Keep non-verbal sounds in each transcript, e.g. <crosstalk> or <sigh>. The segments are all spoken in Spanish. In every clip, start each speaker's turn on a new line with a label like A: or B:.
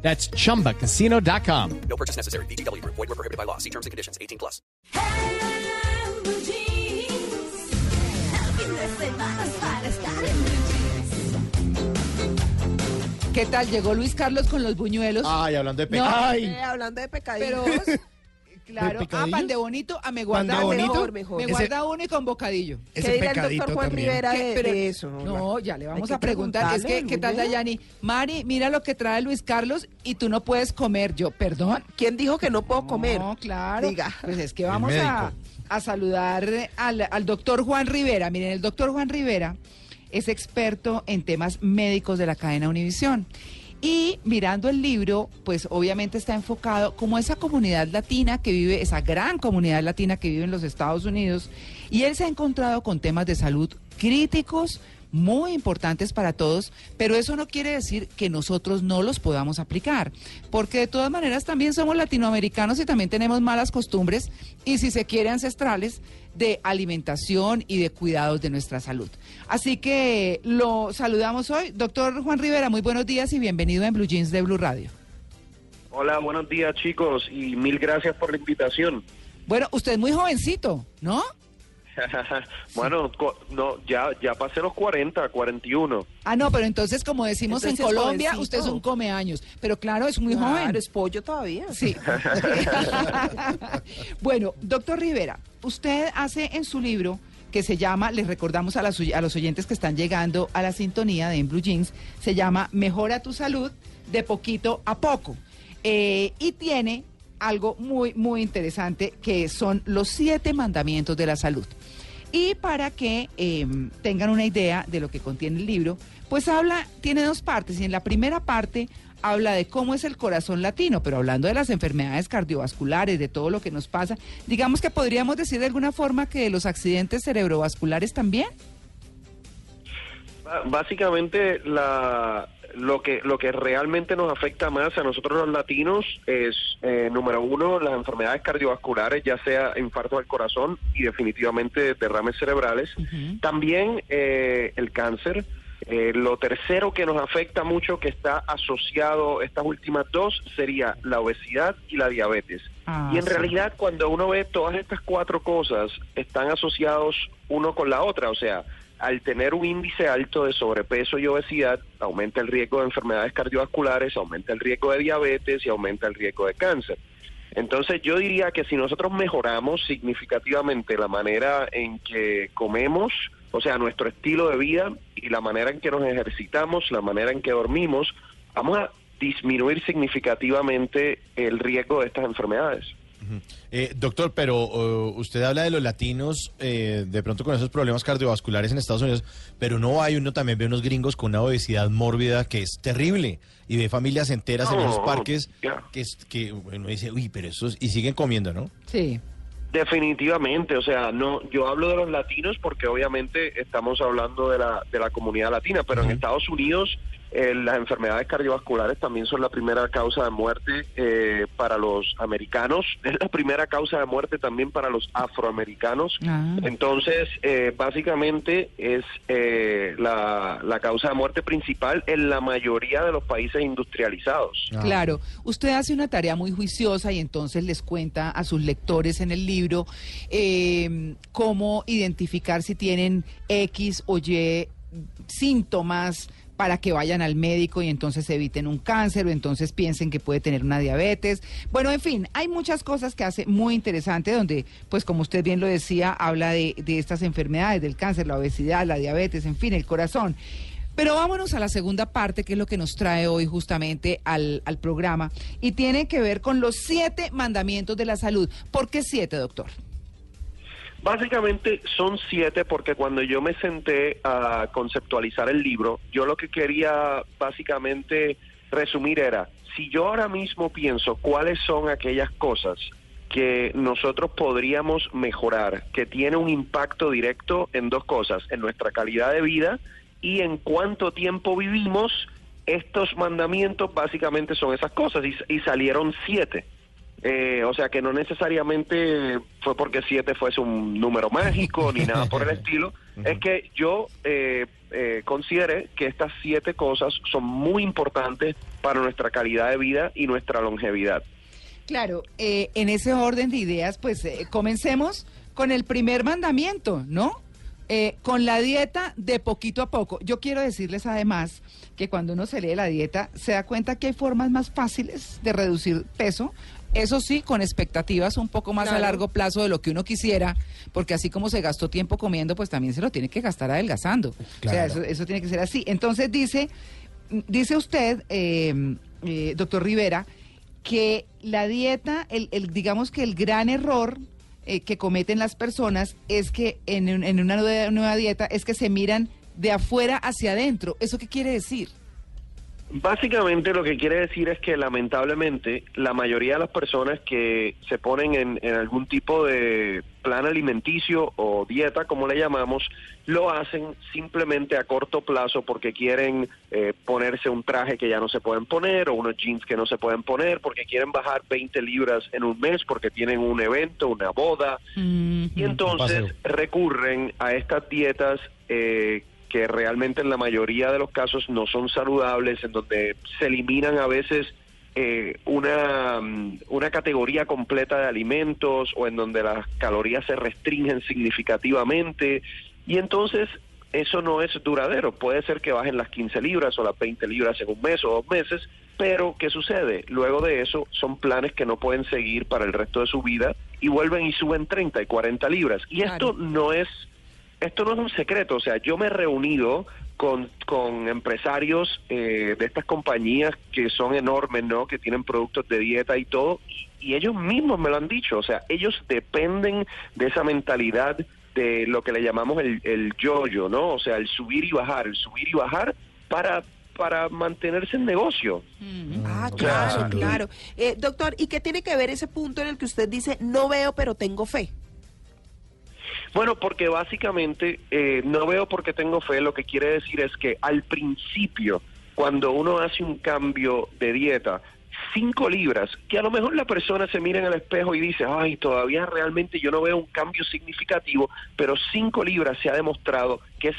A: That's chumbacasino.com.
B: No purchase necessary. BGW. Void were prohibited by law. See terms and conditions. 18 plus.
C: ¿Qué tal? Llegó Luis Carlos con los buñuelos.
D: Ay, hablando de
C: No,
D: pecado.
E: Eh, hablando de pecadillos.
C: pero claro, ah, pan de bonito, ah, me
D: ¿Pan de
C: guarda
D: bonito?
C: mejor,
E: Mejor,
C: me
D: Ese-
C: guarda uno y con bocadillo.
E: ¿Qué
D: Ese
E: dirá el doctor Juan
D: también.
E: Rivera
C: ¿Qué?
E: de,
C: Pero-
E: de eso?
C: No, ya le vamos a preguntar. Es que, ¿qué tal? Dayani? Mari, mira lo que trae Luis Carlos y tú no puedes comer. Yo, perdón.
E: ¿Quién dijo que no puedo comer?
C: No, claro.
E: Diga.
C: Pues es que vamos a, a saludar al, al doctor Juan Rivera. Miren, el doctor Juan Rivera es experto en temas médicos de la cadena Univisión. Y mirando el libro, pues obviamente está enfocado como esa comunidad latina que vive, esa gran comunidad latina que vive en los Estados Unidos. Y él se ha encontrado con temas de salud críticos, muy importantes para todos, pero eso no quiere decir que nosotros no los podamos aplicar, porque de todas maneras también somos latinoamericanos y también tenemos malas costumbres y si se quiere ancestrales de alimentación y de cuidados de nuestra salud. Así que lo saludamos hoy. Doctor Juan Rivera, muy buenos días y bienvenido en Blue Jeans de Blue Radio.
F: Hola, buenos días chicos y mil gracias por la invitación.
C: Bueno, usted es muy jovencito, ¿no? <laughs>
F: bueno, no, ya ya pasé los 40, 41.
C: Ah, no, pero entonces como decimos
E: Entonces
C: en Colombia,
E: jovencito.
C: usted es un comeaños. Pero claro, es muy
E: Claro,
C: joven.
E: es pollo todavía.
C: Sí. <laughs> <laughs> bueno, doctor Rivera, usted hace en su libro que se llama, les recordamos a, las a los oyentes que están llegando a la sintonía de En Blue Jeans, se llama Mejora tu salud de poquito a poco. Eh, y tiene algo muy, muy interesante que son los siete mandamientos de la salud. Y para que eh, tengan una idea de lo que contiene el libro, pues habla, tiene dos partes. Y en la primera parte habla de cómo es el corazón latino, pero hablando de las enfermedades cardiovasculares, de todo lo que nos pasa, digamos que podríamos decir de alguna forma que los accidentes cerebrovasculares también.
F: Básicamente la lo que lo que realmente nos afecta más a nosotros los latinos es eh, número uno las enfermedades cardiovasculares, ya sea infarto del corazón y definitivamente derrames cerebrales. También eh, el cáncer. Eh, lo tercero que nos afecta mucho, que está asociado, estas últimas dos, sería la obesidad y la diabetes.
C: Ah,
F: y en
C: sí.
F: realidad, cuando uno ve todas estas cuatro cosas, están asociados uno con la otra. O sea, al tener un índice alto de sobrepeso y obesidad, aumenta el riesgo de enfermedades cardiovasculares, aumenta el riesgo de diabetes y aumenta el riesgo de cáncer. Entonces yo diría que si nosotros mejoramos significativamente la manera en que comemos, o sea, nuestro estilo de vida y la manera en que nos ejercitamos, la manera en que dormimos, vamos a disminuir significativamente el riesgo de estas enfermedades.
D: Eh, doctor, pero uh, usted habla de los latinos eh, de pronto con esos problemas cardiovasculares en Estados Unidos, pero no hay uno también ve unos gringos con una obesidad mórbida que es terrible y ve familias enteras en esos parques que es que uno dice, uy, pero esos y siguen comiendo, ¿no?
C: Sí.
F: Definitivamente, o sea, no, yo hablo de los latinos porque obviamente estamos hablando de la, de la comunidad latina, pero en Estados Unidos eh, las enfermedades cardiovasculares también son la primera causa de muerte eh, para los americanos, <laughs> es la primera causa de muerte también para los afroamericanos.
C: Ah.
F: Entonces, eh, básicamente es eh, la, la causa de muerte principal en la mayoría de los países industrializados.
D: Ah.
C: Claro, usted hace una tarea muy juiciosa y entonces les cuenta a sus lectores en el libro eh, cómo identificar si tienen X o Y síntomas para que vayan al médico y entonces eviten un cáncer o entonces piensen que puede tener una diabetes. Bueno, en fin, hay muchas cosas que hace muy interesante donde, pues como usted bien lo decía, habla de, de estas enfermedades, del cáncer, la obesidad, la diabetes, en fin, el corazón. Pero vámonos a la segunda parte, que es lo que nos trae hoy justamente al, al programa, y tiene que ver con los siete mandamientos de la salud. ¿Por qué siete, doctor?
F: Básicamente son siete porque cuando yo me senté a conceptualizar el libro, yo lo que quería básicamente resumir era, si yo ahora mismo pienso cuáles son aquellas cosas que nosotros podríamos mejorar, que tiene un impacto directo en dos cosas, en nuestra calidad de vida y en cuánto tiempo vivimos. Estos mandamientos básicamente son esas cosas y, y salieron siete. Eh, o sea que no necesariamente fue porque siete fuese un número mágico ni nada por el <laughs> estilo. Es que yo eh, eh, consideré que estas siete cosas son muy importantes para nuestra calidad de vida y nuestra longevidad.
C: Claro, eh, en ese orden de ideas, pues eh, comencemos con el primer mandamiento, ¿no? Eh, con la dieta de poquito a poco. Yo quiero decirles además que cuando uno se lee la dieta, se da cuenta que hay formas más fáciles de reducir peso. Eso sí, con expectativas un poco más a
E: Claro.
C: largo plazo de lo que uno quisiera, porque así como se gastó tiempo comiendo, pues también se lo tiene que gastar adelgazando. O sea,
D: Claro.
C: eso, eso tiene que ser así. Entonces dice, dice usted, eh, eh, doctor Rivera, que la dieta, el, el- digamos que el gran error eh, que cometen las personas es que en, un- en una nueva, nueva dieta es que se miran de afuera hacia adentro. ¿Eso qué quiere decir?
F: Básicamente lo que quiere decir es que lamentablemente la mayoría de las personas que se ponen en, en algún tipo de plan alimenticio o dieta, como le llamamos, lo hacen simplemente a corto plazo porque quieren eh, ponerse un traje que ya no se pueden poner o unos jeans que no se pueden poner, porque quieren bajar 20 libras en un mes porque tienen un evento, una boda, y entonces recurren a estas dietas eh, que realmente en la mayoría de los casos no son saludables, en donde se eliminan a veces eh, una, mm, una categoría completa de alimentos o en donde las calorías se restringen significativamente y entonces eso no es duradero. Puede ser que bajen las 15 libras o las 20 libras en un mes o dos meses, pero ¿qué sucede? Luego de eso son planes que no pueden seguir para el resto de su vida y vuelven y suben 30 y 40 libras. Y esto no es esto no es un secreto, o sea, yo me he reunido con, con empresarios eh, de estas compañías que son enormes, ¿no? Que tienen productos de dieta y todo, y, y ellos mismos me lo han dicho, o sea, ellos dependen de esa mentalidad de lo que le llamamos el, el yo-yo, ¿no? O sea, el subir y bajar, el subir y bajar para para mantenerse en negocio.
E: Ah,
F: Claro,
E: claro. Eh, doctor, ¿y qué tiene que ver ese punto en el que usted dice, no veo, pero tengo fe?
F: Bueno, porque básicamente eh, no veo porque tengo fe, lo que quiere decir es que al principio, cuando uno hace un cambio de dieta, cinco libras, que a lo mejor la persona se mira en el espejo y dice, ay, todavía realmente yo no veo un cambio significativo, pero cinco libras se ha demostrado que es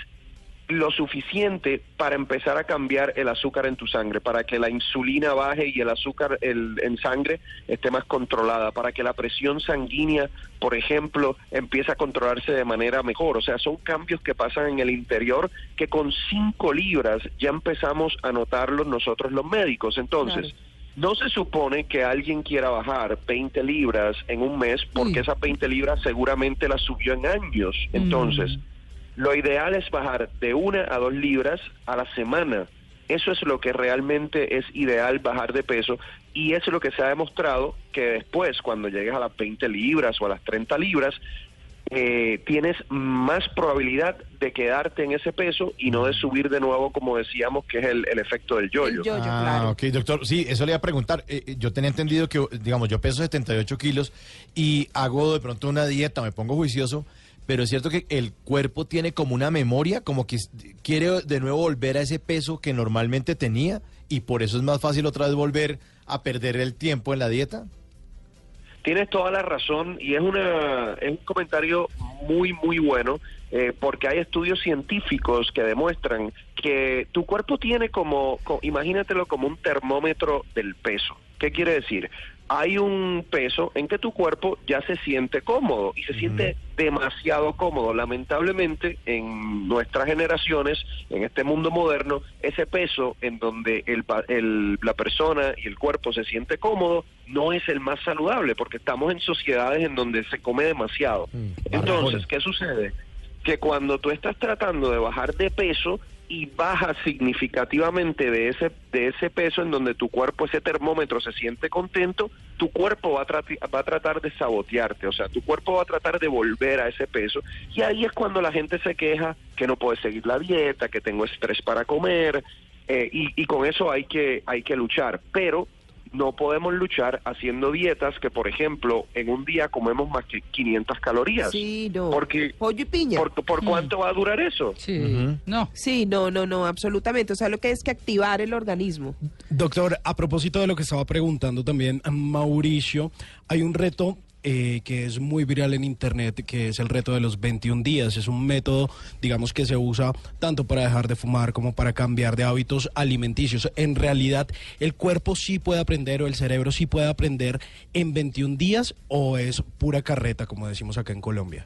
F: lo suficiente para empezar a cambiar el azúcar en tu sangre, para que la insulina baje y el azúcar el- en sangre esté más controlada, para que la presión sanguínea, por ejemplo, empiece a controlarse de manera mejor. O sea, son cambios que pasan en el interior que con cinco libras ya empezamos a notarlos nosotros los médicos. Entonces, no se supone que alguien quiera bajar 20 libras en un mes porque
C: Uy.
F: esas 20 libras seguramente las subió en años. Entonces, lo ideal es bajar de una a dos libras a la semana. Eso es lo que realmente es ideal bajar de peso y eso es lo que se ha demostrado que después, cuando llegues a las 20 libras o a las 30 libras, eh, tienes más probabilidad de quedarte en ese peso y no de subir de nuevo, como decíamos, que es el, el efecto del yoyo.
E: Yo-yo,
D: ah,
E: claro.
D: ok, doctor. Sí, eso le iba a preguntar. Eh, eh, yo tenía entendido que, digamos, yo peso 78 kilos y hago de pronto una dieta, me pongo juicioso, pero es cierto que el cuerpo tiene como una memoria, como que quiere de nuevo volver a ese peso que normalmente tenía y por eso es más fácil otra vez volver a perder el tiempo en la dieta.
F: Tienes toda la razón y es, una, es un comentario muy, muy bueno eh, porque hay estudios científicos que demuestran que tu cuerpo tiene como, co- imagínatelo como un termómetro del peso. ¿Qué quiere decir? Hay un peso en que tu cuerpo ya se siente cómodo y se siente demasiado cómodo. Lamentablemente, en nuestras generaciones, en este mundo moderno, ese peso en donde el, el- la persona y el cuerpo se siente cómodo no es el más saludable porque estamos en sociedades en donde se come demasiado.
D: Mm,
F: Entonces. ¿qué sucede? Que cuando tú estás tratando de bajar de peso y bajas significativamente de ese de ese peso en donde tu cuerpo ese termómetro se siente contento, tu cuerpo va a, va a tratar de sabotearte, o sea, tu cuerpo va a tratar de volver a ese peso. Y ahí es cuando la gente se queja que no puede seguir la dieta, que tengo estrés para comer eh, y, y con eso hay que hay que luchar, pero no podemos luchar haciendo dietas que, por ejemplo, en un día comemos más que 500 calorías.
E: Sí, no.
F: Porque,
E: Pollo y piña.
F: ¿por, ¿Por cuánto va a durar eso?
C: Sí. No.
E: Sí, no, no, no, absolutamente. O sea, lo que es que activar el organismo.
G: Doctor, a propósito de lo que estaba preguntando también Mauricio, hay un reto eh, que es muy viral en Internet, que es el reto de los 21 días. Es un método, digamos, que se usa tanto para dejar de fumar como para cambiar de hábitos alimenticios. En realidad, ¿el cuerpo sí puede aprender o el cerebro sí puede aprender en 21 días o es pura carreta, como decimos acá en Colombia?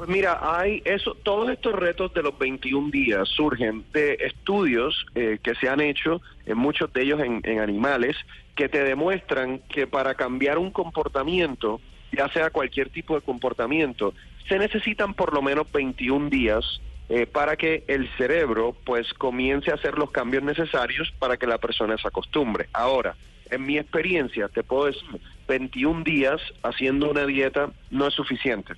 F: Pues mira, hay eso, todos estos retos de los 21 días surgen de estudios eh, que se han hecho, en muchos de ellos en, en animales, que te demuestran que para cambiar un comportamiento, ya sea cualquier tipo de comportamiento, se necesitan por lo menos 21 días eh, para que el cerebro pues comience a hacer los cambios necesarios para que la persona se acostumbre. Ahora, en mi experiencia, te puedo decir, 21 días haciendo una dieta no es suficiente.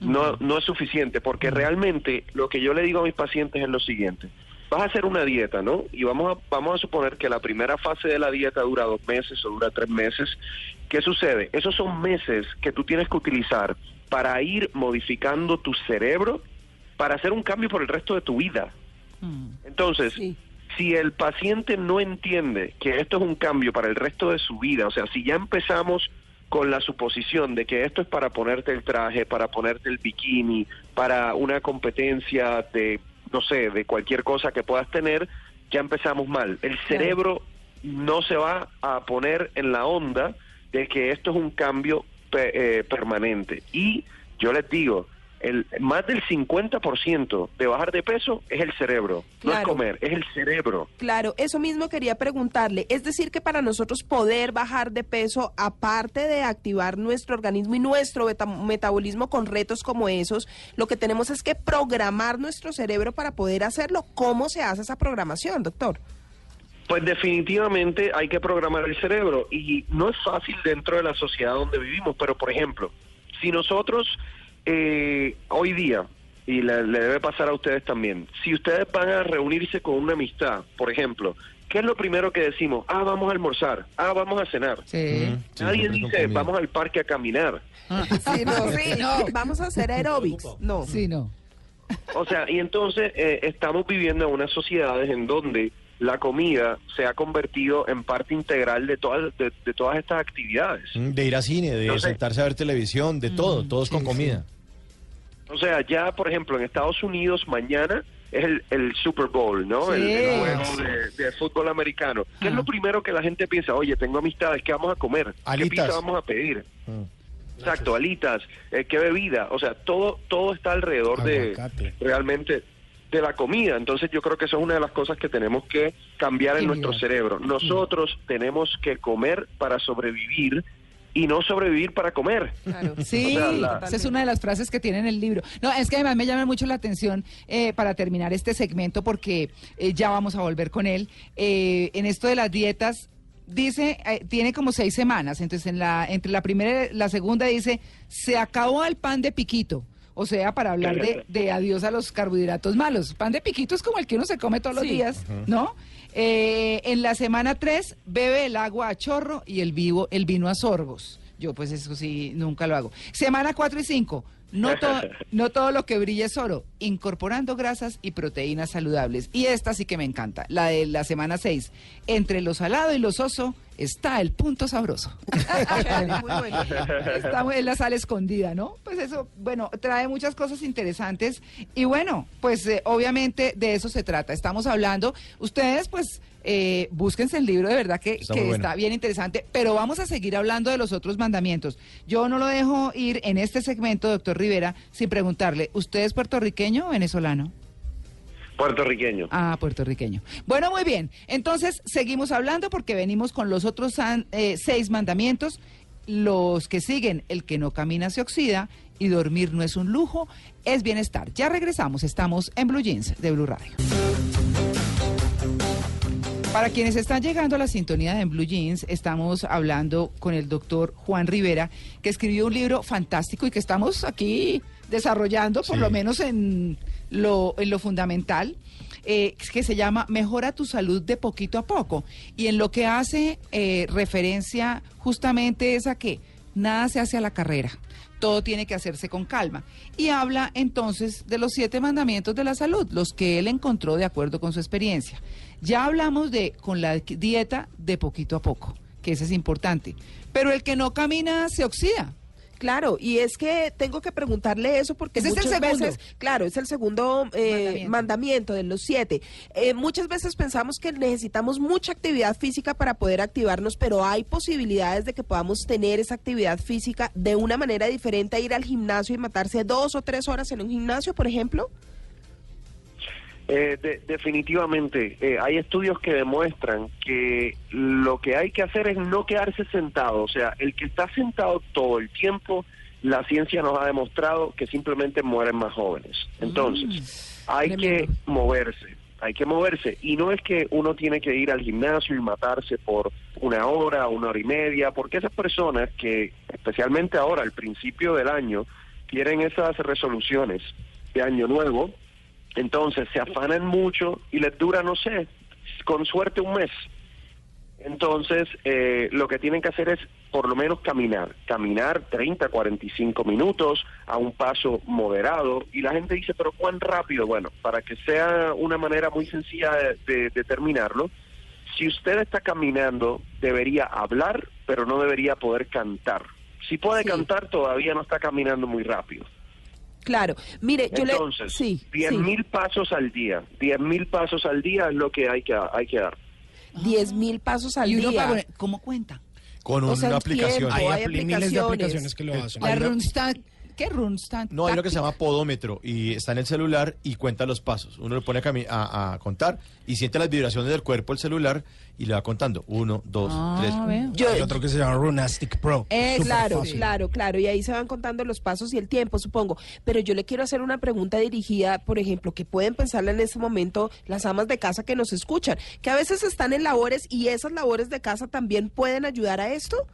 F: No, no es suficiente porque realmente lo que yo le digo a mis pacientes es lo siguiente. Vas a hacer una dieta, ¿no? Y vamos a, vamos a suponer que la primera fase de la dieta dura dos meses o dura tres meses. ¿Qué sucede? Esos son meses que tú tienes que utilizar para ir modificando tu cerebro para hacer un cambio por el resto de tu vida. Entonces,
E: Sí.
F: si el paciente no entiende que esto es un cambio para el resto de su vida, o sea, si ya empezamos con la suposición de que esto es para ponerte el traje, para ponerte el bikini, para una competencia de, no sé, de cualquier cosa que puedas tener, ya empezamos mal. El cerebro no se va a poner en la onda de que esto es un cambio pe- eh, permanente. Y yo les digo, el más del 50% de bajar de peso es el cerebro, no es comer, es el cerebro.
E: Claro, eso mismo quería preguntarle. Es decir, que para nosotros poder bajar de peso, aparte de activar nuestro organismo y nuestro metabolismo con retos como esos, lo que tenemos es que programar nuestro cerebro para poder hacerlo. ¿Cómo se hace esa programación, doctor?
F: Pues definitivamente hay que programar el cerebro y no es fácil dentro de la sociedad donde vivimos, pero por ejemplo, si nosotros eh, hoy día, y le, le debe pasar a ustedes también, si ustedes van a reunirse con una amistad, por ejemplo, ¿qué es lo primero que decimos? Ah, vamos a almorzar, ah, vamos a cenar.
C: Sí.
D: Sí,
F: Nadie dice, vamos al parque a caminar. <laughs>
E: Sí, no, sí, no. Vamos a hacer aeróbics. No.
C: Sí, no.
F: O sea, y entonces eh, estamos viviendo en unas sociedades en donde la comida se ha convertido en parte integral de todas, de, de todas estas actividades.
D: Mm, De ir a cine, de
F: Entonces-
D: sentarse a ver televisión, de todo, todos con comida.
F: O sea, ya, por ejemplo, en Estados Unidos mañana es el, el Super Bowl, ¿no? El,
C: Sí.
F: el juego de, de fútbol americano. ¿Qué es
C: Ah.
F: lo primero que la gente piensa? Oye, tengo amistades, ¿qué vamos a comer?
D: Alitas.
F: ¿Qué pizza vamos a pedir?
D: Mm.
F: Exacto, alitas, eh, qué bebida, o sea, todo todo está alrededor
G: Aguacate.
F: de realmente de la comida. Entonces yo creo que eso es una de las cosas que tenemos que cambiar en
C: Sí,
F: nuestro
C: mira.
F: cerebro. Nosotros tenemos que comer para sobrevivir y no sobrevivir para comer.
E: Claro.
C: Sí,
F: O sea, la-
C: esa es una de las frases que tiene en el libro. No, es que además me llama mucho la atención eh, para terminar este segmento porque eh, ya vamos a volver con él. Eh, en esto de las dietas, dice, eh, tiene como seis semanas, entonces en la, entre la primera y la segunda dice, se acabó el pan de piquito. O sea, para hablar de, de adiós a los carbohidratos malos. Pan de piquito es como el que uno se come todos los días, ¿no? Eh, en la semana 3, bebe el agua a chorro y el, vivo, el vino a sorbos. Yo pues eso sí, nunca lo hago. Semana 4 y 5, no, to- <laughs> no todo lo que brilla es oro, incorporando grasas y proteínas saludables. Y esta sí que me encanta, la de la semana 6. Entre lo salado y lo soso está el punto sabroso. <laughs>
E: Muy bueno.
C: Está muy- es la sal escondida, ¿no? Pues eso, bueno, trae muchas cosas interesantes y bueno, pues eh, obviamente de eso se trata. Estamos hablando, ustedes pues eh, búsquense el libro de verdad que,
D: Está
C: que
D: muy bueno.
C: está bien interesante, pero vamos a seguir hablando de los otros mandamientos. Yo no lo dejo ir en este segmento, doctor Rivera, sin preguntarle, ¿usted es puertorriqueño o venezolano?
F: Puertorriqueño.
C: Ah, puertorriqueño. Bueno, muy bien. Entonces, seguimos hablando porque venimos con los otros eh, seis mandamientos. Los que siguen, el que no camina se oxida y dormir no es un lujo, es bienestar. Ya regresamos, estamos en Blue Jeans de Blue Radio. Para quienes están llegando a la sintonía de Blue Jeans, estamos hablando con el doctor Juan Rivera, que escribió un libro fantástico y que estamos aquí desarrollando, por
D: Sí.
C: lo menos en lo, en lo fundamental. eh, que se llama Mejora tu salud de poquito a poco. Y en lo que hace eh, referencia justamente es a que nada se hace a la carrera. Todo tiene que hacerse con calma. Y habla entonces de los siete mandamientos de la salud, los que él encontró de acuerdo con su experiencia. Ya hablamos de con la dieta de poquito a poco, que ese es importante. Pero el que no camina se oxida.
E: Claro, y es que tengo que preguntarle eso porque
C: Ese es el
E: muchas
C: segundo.
E: veces, claro, es el segundo eh,
C: Mandamiento.
E: mandamiento. de los siete. Eh, muchas veces pensamos que necesitamos mucha actividad física para poder activarnos, pero hay posibilidades de que podamos tener esa actividad física de una manera diferente a ir al gimnasio y matarse dos o tres horas en un gimnasio, por ejemplo.
F: Eh, de- definitivamente, eh, hay estudios que demuestran que lo que hay que hacer es no quedarse sentado. O sea, el que está sentado todo el tiempo, la ciencia nos ha demostrado que simplemente mueren más jóvenes. Entonces, hay
C: tremendo.
F: que moverse, hay que moverse. Y no es que uno tiene que ir al gimnasio y matarse por una hora, una hora y media, porque esas personas que, especialmente ahora, al principio del año, quieren esas resoluciones de año nuevo, entonces se afanan mucho y les dura, no sé, con suerte un mes. Entonces, eh, lo que tienen que hacer es por lo menos caminar, caminar 30, 45 minutos a un paso moderado. Y la gente dice, pero ¿cuán rápido? Bueno, para que sea una manera muy sencilla de, de determinarlo, si usted está caminando, debería hablar, pero no debería poder cantar. Si puede
C: Sí.
F: cantar, todavía no está caminando muy rápido.
E: Claro, mire, yo
F: Entonces,
E: le... Sí,
F: 10
E: sí.
F: mil pasos al día. 10 mil pasos al día es lo que hay que, hay que dar.
E: 10 mil pasos al
C: y uno
E: día.
C: poner- ¿Cómo cuenta?
D: Con
E: O
D: una
E: sea, el
D: aplicación.
E: tiempo,
G: Hay,
E: hay
G: apli- miles de
E: aplicaciones.
G: aplicaciones que lo hacen.
C: La
D: Hay una-
C: ¿qué?
D: No, hay lo que se llama podómetro y está en el celular y cuenta los pasos. Uno le pone a, cami- a- a contar y siente las vibraciones del cuerpo el celular y le va contando. Uno, dos,
C: Ah,
D: tres.
E: Yo-
G: Hay otro que se llama Runastic Pro.
C: Eh,
E: Claro,
G: fácil.
E: claro, claro. Y ahí se van contando los pasos y el tiempo, supongo. Pero yo le quiero hacer una pregunta dirigida, por ejemplo, que pueden pensarla en este momento las amas de casa que nos escuchan, que a veces están en labores y esas labores de casa también pueden ayudar a esto.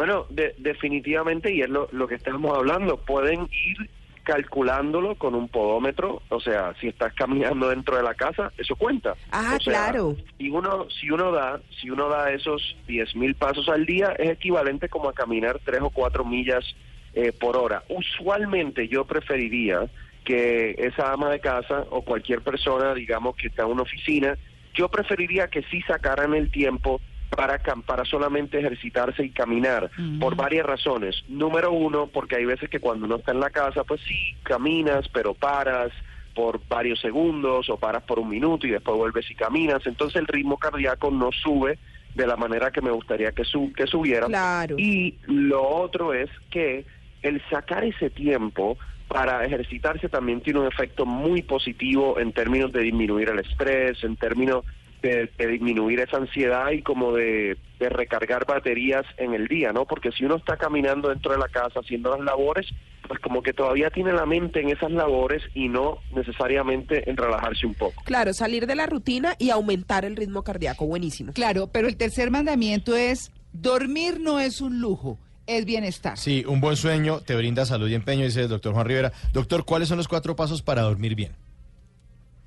F: Bueno, de- definitivamente, y es lo, lo que estamos hablando, pueden ir calculándolo con un podómetro, o sea, si estás caminando dentro de la casa, eso cuenta.
E: Ah,
F: O sea,
E: claro.
F: Si uno, si uno da, si uno da esos 10 mil pasos al día, es equivalente como a caminar 3 o 4 millas eh, por hora. Usualmente yo preferiría que esa ama de casa o cualquier persona, digamos, que está en una oficina, yo preferiría que sí sacaran el tiempo para, para solamente ejercitarse y caminar, por varias razones. Número uno, porque hay veces que cuando uno está en la casa, pues sí, caminas, pero paras por varios segundos o paras por un minuto y después vuelves y caminas. Entonces el ritmo cardíaco no sube de la manera que me gustaría que, su- que subiera.
E: Claro.
F: Y lo otro es que el sacar ese tiempo para ejercitarse también tiene un efecto muy positivo en términos de disminuir el estrés, en términos de, de disminuir esa ansiedad y como de, de recargar baterías en el día, ¿no? Porque si uno está caminando dentro de la casa haciendo las labores, pues como que todavía tiene la mente en esas labores y no necesariamente en relajarse un poco.
E: Claro, salir de la rutina y aumentar el ritmo cardíaco. Buenísimo.
C: Claro, pero el tercer mandamiento es, dormir no es un lujo, es bienestar.
D: Sí, un buen sueño te brinda salud y empeño, dice el doctor Juan Rivera. Doctor, ¿cuáles son los cuatro pasos para dormir bien?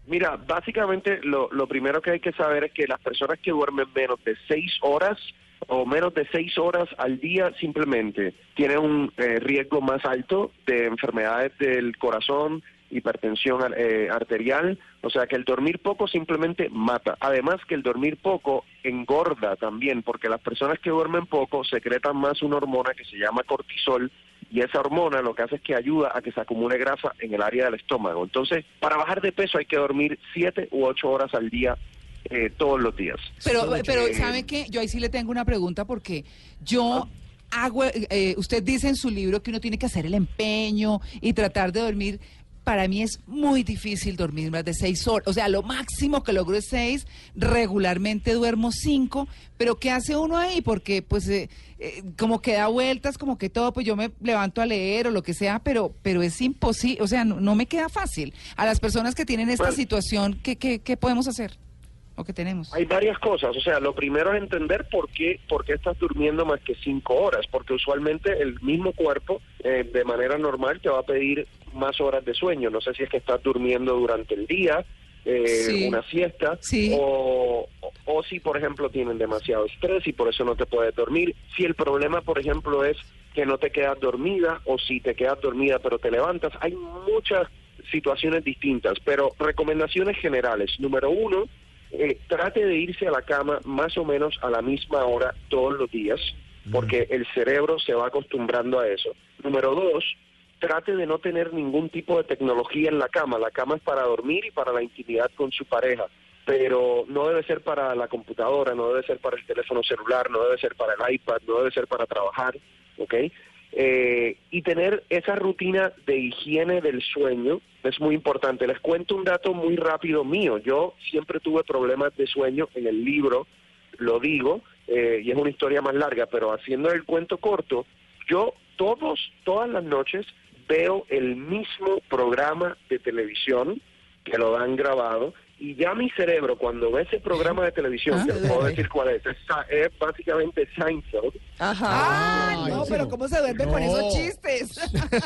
F: Mira, básicamente lo, lo primero que hay que saber es que las personas que duermen menos de seis horas o menos de seis horas al día simplemente tienen un eh, riesgo más alto de enfermedades del corazón, hipertensión eh, arterial, o sea que el dormir poco simplemente mata. Además que el dormir poco engorda también, porque las personas que duermen poco secretan más una hormona que se llama cortisol y esa hormona lo que hace es que ayuda a que se acumule grasa en el área del estómago. Entonces, para bajar de peso hay que dormir siete u ocho horas al día eh, todos los días.
C: Pero, pero
F: Eh,
C: ¿sabe qué? Yo ahí sí le tengo una pregunta porque yo hago, eh, usted dice en su libro que uno tiene que hacer el empeño y tratar de dormir. Para mí es muy difícil dormir más de seis horas. O sea, lo máximo que logro es seis. Regularmente duermo cinco. Pero ¿qué hace uno ahí? Porque pues eh, eh, como que da vueltas, como que todo, pues yo me levanto a leer o lo que sea, pero, pero es imposible. O sea, no, no me queda fácil. A las personas que tienen esta
F: Bueno.
C: situación, ¿qué, qué, qué podemos hacer? ¿O qué tenemos?
F: Hay varias cosas, o sea, lo primero es entender por qué, por qué estás durmiendo más que cinco horas, porque usualmente el mismo cuerpo, eh, de manera normal, te va a pedir más horas de sueño. No sé si es que estás durmiendo durante el día, eh,
C: Sí.
F: una siesta,
C: Sí.
F: o, o si, por ejemplo, tienen demasiado estrés y por eso no te puedes dormir. Si el problema, por ejemplo, es que no te quedas dormida o si te quedas dormida pero te levantas, hay muchas situaciones distintas, pero recomendaciones generales. Número uno, eh, trate de irse a la cama más o menos a la misma hora todos los días, porque el cerebro se va acostumbrando a eso. Número dos, trate de no tener ningún tipo de tecnología en la cama. La cama es para dormir y para la intimidad con su pareja, pero no debe ser para la computadora, no debe ser para el teléfono celular, no debe ser para el iPad, no debe ser para trabajar, ¿ok? Eh, y tener esa rutina de higiene del sueño es muy importante. Les cuento un dato muy rápido mío. Yo siempre tuve problemas de sueño en el libro, lo digo, eh, y es una historia más larga, pero haciendo el cuento corto, yo todos, todas las noches veo el mismo programa de televisión que lo dan grabado y ya mi cerebro cuando ve ese programa de televisión, que les puedo decir cuál es, es, es básicamente Seinfeld,
E: Ajá.
C: Ah,
D: Ay,
C: no, pero ¿cómo se duerme con
D: No.
C: esos chistes?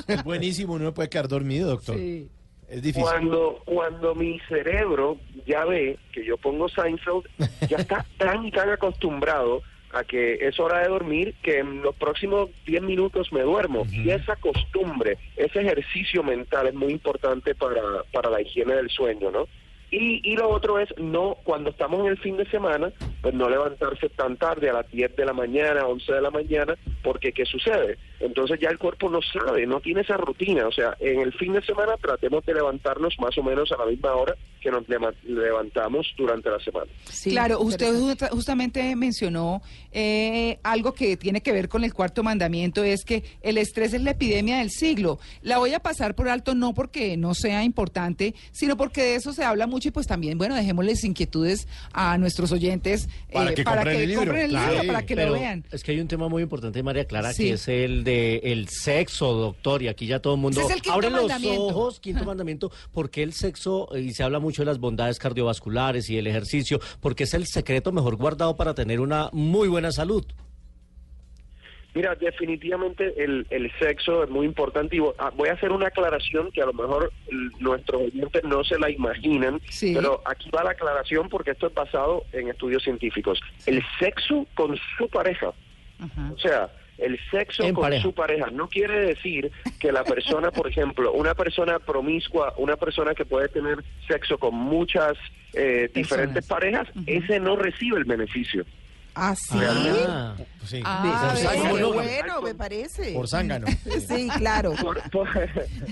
D: Es <laughs> buenísimo, uno no puede quedar dormido, doctor.
C: Sí.
D: Es difícil.
F: Cuando, cuando mi cerebro ya ve que yo pongo Seinfeld, ya está <laughs> tan y tan acostumbrado a que es hora de dormir que en los próximos 10 minutos me duermo. Y esa costumbre, ese ejercicio mental es muy importante para, para la higiene del sueño, ¿no? Y, y lo otro es no, cuando estamos en el fin de semana, pues no levantarse tan tarde, a las 10 de la mañana, 11 de la mañana, porque ¿qué sucede? Entonces ya el cuerpo no sabe, no tiene esa rutina. O sea, en el fin de semana tratemos de levantarnos más o menos a la misma hora que nos levantamos durante la semana.
E: Sí,
C: claro, usted justamente mencionó eh, algo que tiene que ver con el cuarto mandamiento, es que el estrés es la epidemia del siglo. La voy a pasar por alto no porque no sea importante, sino porque de eso se habla mucho y pues también, bueno, dejémosles inquietudes a nuestros oyentes eh,
D: Para que compren el libro,
C: compren el
D: claro.
C: libro, para que lo vean.
H: Es que hay un tema muy importante, María Clara,
C: Sí.
H: que es el de el sexo, doctor. Y aquí ya todo el mundo
C: es el
H: abre los ojos, quinto mandamiento, porque el sexo, eh, y se habla mucho de las bondades cardiovasculares y el ejercicio, porque es el secreto mejor guardado para tener una muy buena salud.
F: Mira, definitivamente el, el sexo es muy importante y ah, voy a hacer una aclaración que a lo mejor nuestros oyentes no se la imaginan,
C: Sí.
F: pero aquí va la aclaración porque esto es basado en estudios científicos. El sexo con su pareja,
C: Ajá.
F: o sea, el sexo
H: En
F: con
H: pareja.
F: su pareja no quiere decir que la persona, por ejemplo, una persona promiscua, una persona que puede tener sexo con muchas eh, diferentes parejas, ese no recibe el beneficio.
C: ¿Ah, sí?
H: Ah,
D: Sí.
C: Ah,
D: por,
C: ve,
D: zángano,
E: bueno, me parece.
D: por zángano. <laughs>
E: Sí, claro.
F: por, por,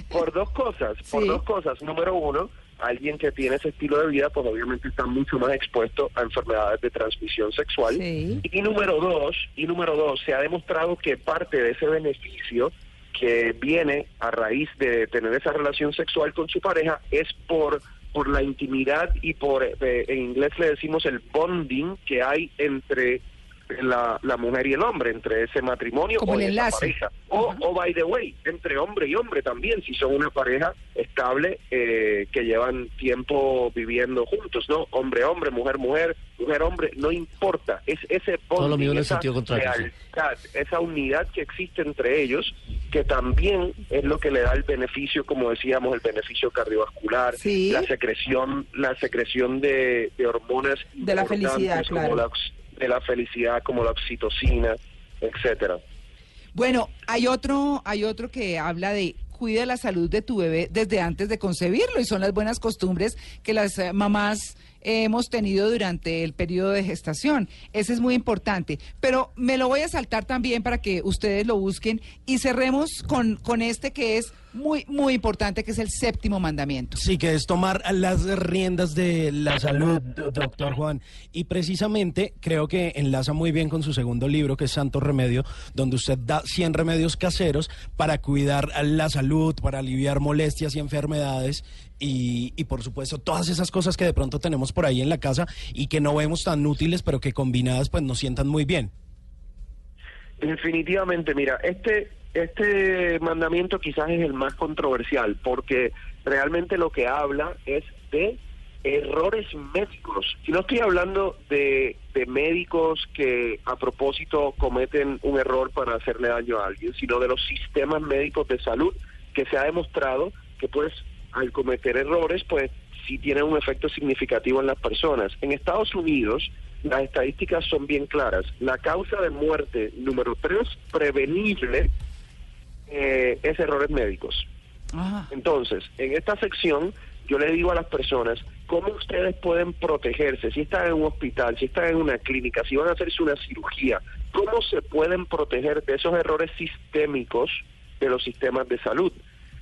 F: por dos cosas, por
C: Sí.
F: dos cosas. Número uno, alguien que tiene ese estilo de vida, pues obviamente está mucho más expuesto a enfermedades de transmisión sexual.
C: Sí.
F: Y número dos, y número dos, se ha demostrado que parte de ese beneficio que viene a raíz de tener esa relación sexual con su pareja es por por la intimidad y por eh, en inglés le decimos el bonding que hay entre la, la mujer y el hombre, entre ese matrimonio
C: Como
F: o
C: el enlace.
F: pareja. O, o, by the way, entre hombre y hombre también, si son una pareja estable eh, que llevan tiempo viviendo juntos, ¿no? Hombre, hombre, mujer, mujer, mujer, hombre, no importa. Es ese
H: Todo lo
F: bonding, esa lealtad, esa unidad que existe entre ellos, que también es lo que le da el beneficio, como decíamos, el beneficio cardiovascular,
E: Sí.
F: la secreción, la secreción de, de hormonas
E: De la felicidad,
F: como
E: claro.
F: la de la felicidad, como la oxitocina, etcétera.
C: Bueno, hay otro, hay otro que habla de cuida la salud de tu bebé desde antes de concebirlo y son las buenas costumbres que las mamás hemos tenido durante el periodo de gestación. Ese es muy importante. Pero me lo voy a saltar también para que ustedes lo busquen y cerremos con, con este que es muy, muy importante, que es el séptimo mandamiento.
G: Sí, que es tomar las riendas de la salud, do- doctor Juan. Y precisamente creo que enlaza muy bien con su segundo libro, que es Santo Remedio, donde usted da 100 remedios caseros para cuidar la salud, para aliviar molestias y enfermedades. Y, y por supuesto, todas esas cosas que de pronto tenemos por ahí en la casa y que no vemos tan útiles, pero que combinadas pues nos sientan muy bien.
F: Definitivamente, mira, este este mandamiento quizás es el más controversial porque realmente lo que habla es de errores médicos. Y no estoy hablando de, de médicos que a propósito cometen un error para hacerle daño a alguien, sino de los sistemas médicos de salud que se ha demostrado que pues al cometer errores, pues sí tiene un efecto significativo en las personas. En Estados Unidos, las estadísticas son bien claras. La causa de muerte número tres prevenible eh, es errores médicos.
C: Ah,
F: Entonces, en esta sección yo le digo a las personas cómo ustedes pueden protegerse, si están en un hospital, si están en una clínica, si van a hacerse una cirugía, cómo se pueden proteger de esos errores sistémicos de los sistemas de salud.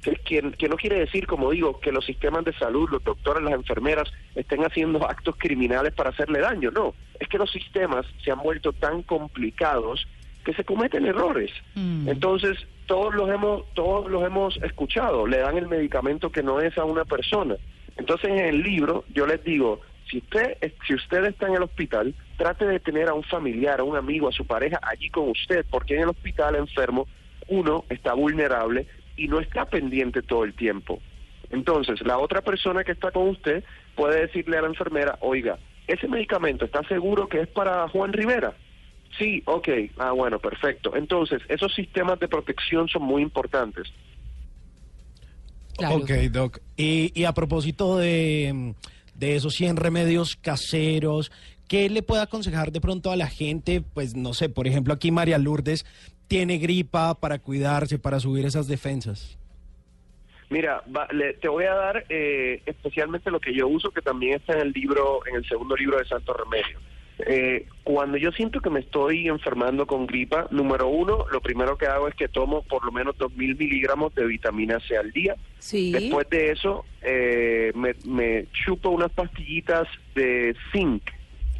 F: Que, que, que no quiere decir, como digo, que los sistemas de salud, los doctores, las enfermeras estén haciendo actos criminales para hacerle daño, no. Es que los sistemas se han vuelto tan complicados que se cometen errores.
C: Mm.
F: Entonces, todos los hemos todos los hemos escuchado, le dan el medicamento que no es a una persona. Entonces, en el libro yo les digo, si usted si usted está en el hospital, trate de tener a un familiar, a un amigo, a su pareja allí con usted, porque en el hospital enfermo uno está vulnerable y no está pendiente todo el tiempo. Entonces, la otra persona que está con usted puede decirle a la enfermera, oiga, ese medicamento está seguro que es para Juan Rivera. Sí, ok, ah, bueno, perfecto. Entonces, esos sistemas de protección son muy importantes.
C: claro.
G: Ok, Doc. Y, y a propósito de, de esos 100 remedios caseros, ¿qué le puede aconsejar de pronto a la gente? Pues no sé, por ejemplo, aquí María Lourdes tiene gripa para cuidarse, para subir esas defensas.
F: Mira, va- le- te voy a dar eh, especialmente lo que yo uso, que también está en el libro, en el segundo libro de Santo Remedio. Eh, cuando yo siento que me estoy enfermando con gripa, número uno, lo primero que hago es que tomo por lo menos 2.000 miligramos de vitamina C al día.
E: Sí.
F: Después de eso, eh, me, me chupo unas pastillitas de zinc.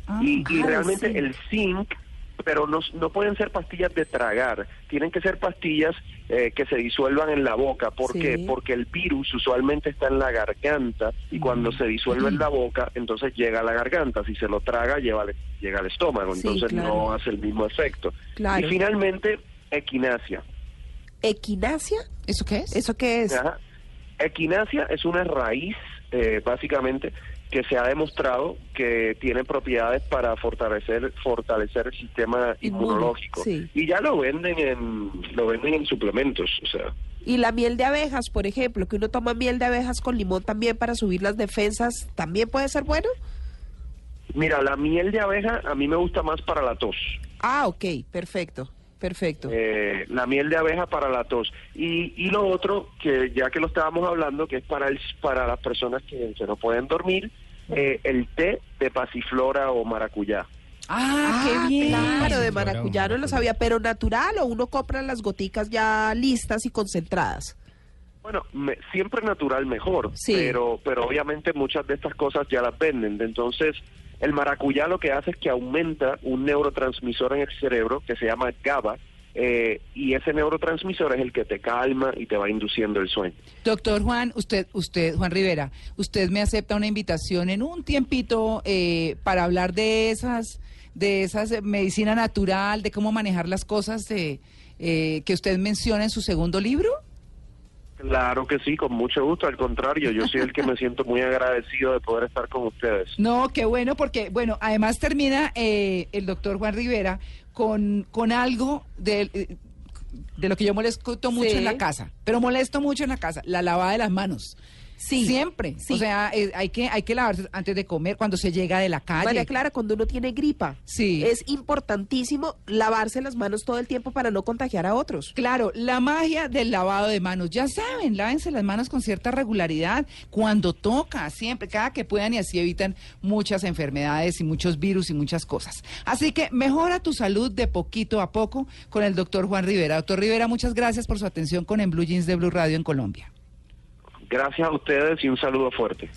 C: Ah,
F: y, y realmente
E: zinc.
F: el zinc, pero no, no pueden ser pastillas de tragar, tienen que ser pastillas eh, que se disuelvan en la boca. ¿Por
E: Sí.
F: qué? Porque el virus usualmente está en la garganta y cuando se disuelve en la boca, entonces llega a la garganta. Si se lo traga, lleva llega al estómago,
E: Sí,
F: entonces
E: claro.
F: no hace el mismo efecto.
E: Claro.
F: Y finalmente, equinacia.
E: ¿Equinacia?
C: ¿Eso qué es?
E: ¿Eso qué es?
F: Ajá. Equinacia es una raíz, eh, básicamente, que se ha demostrado que tiene propiedades para fortalecer fortalecer el sistema inmunológico.
E: sí.
F: Y ya lo venden en lo venden en suplementos, o sea.
E: Y la miel de abejas, por ejemplo, que uno toma miel de abejas con limón también para subir las defensas, ¿también puede ser bueno?
F: Mira, la miel de abeja a mí me gusta más para la tos.
E: Ah, ok, perfecto, perfecto.
F: Eh, la miel de abeja para la tos. Y, y lo otro, que ya que lo estábamos hablando, que es para, el, para las personas que, que no pueden dormir, eh, el té de pasiflora o maracuyá.
C: Ah, qué bien.
E: Claro, de maracuyá no lo sabía, pero natural o uno compra las goticas ya listas y concentradas.
F: Bueno, me- siempre natural mejor,
E: Sí.
F: pero pero obviamente muchas de estas cosas ya las venden. Entonces, el maracuyá lo que hace es que aumenta un neurotransmisor en el cerebro que se llama GABA, eh, y ese neurotransmisor es el que te calma y te va induciendo el sueño.
C: Doctor Juan, usted, usted, Juan Rivera, usted me acepta una invitación en un tiempito eh, para hablar de esas, de esas medicina natural, de cómo manejar las cosas de, eh, que usted menciona en su segundo libro.
F: Claro que sí, con mucho gusto. Al contrario, yo soy el que me siento muy agradecido de poder estar con ustedes. <laughs>
C: No, qué bueno, porque, bueno, además termina eh, el doctor Juan Rivera con, con algo de, de lo que yo molesto mucho
E: Sí.
C: en la casa, pero molesto mucho en la casa, la lavada de las manos.
E: Sí,
C: Siempre.
E: sí.
C: O sea, eh, hay, que, hay que lavarse antes de comer, cuando se llega de la calle.
E: María Clara, cuando uno tiene gripa,
C: Sí.
E: es importantísimo lavarse las manos todo el tiempo para no contagiar a otros.
C: Claro, la magia del lavado de manos. Ya saben, lávense las manos con cierta regularidad, cuando toca, siempre, cada que puedan y así evitan muchas enfermedades y muchos virus y muchas cosas. Así que mejora tu salud de poquito a poco con el doctor Juan Rivera. Doctor Rivera, muchas gracias por su atención con En Blue Jeans de Blue Radio en Colombia.
F: Gracias a ustedes y un saludo fuerte.